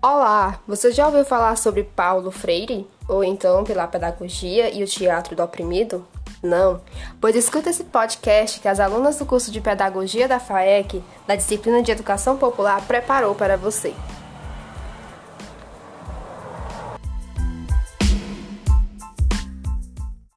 Olá, você já ouviu falar sobre Paulo Freire? Ou então pela pedagogia e o teatro do oprimido? Não? Pois escuta esse podcast que as alunas do curso de pedagogia da FAEC, da disciplina de educação popular, preparou para você.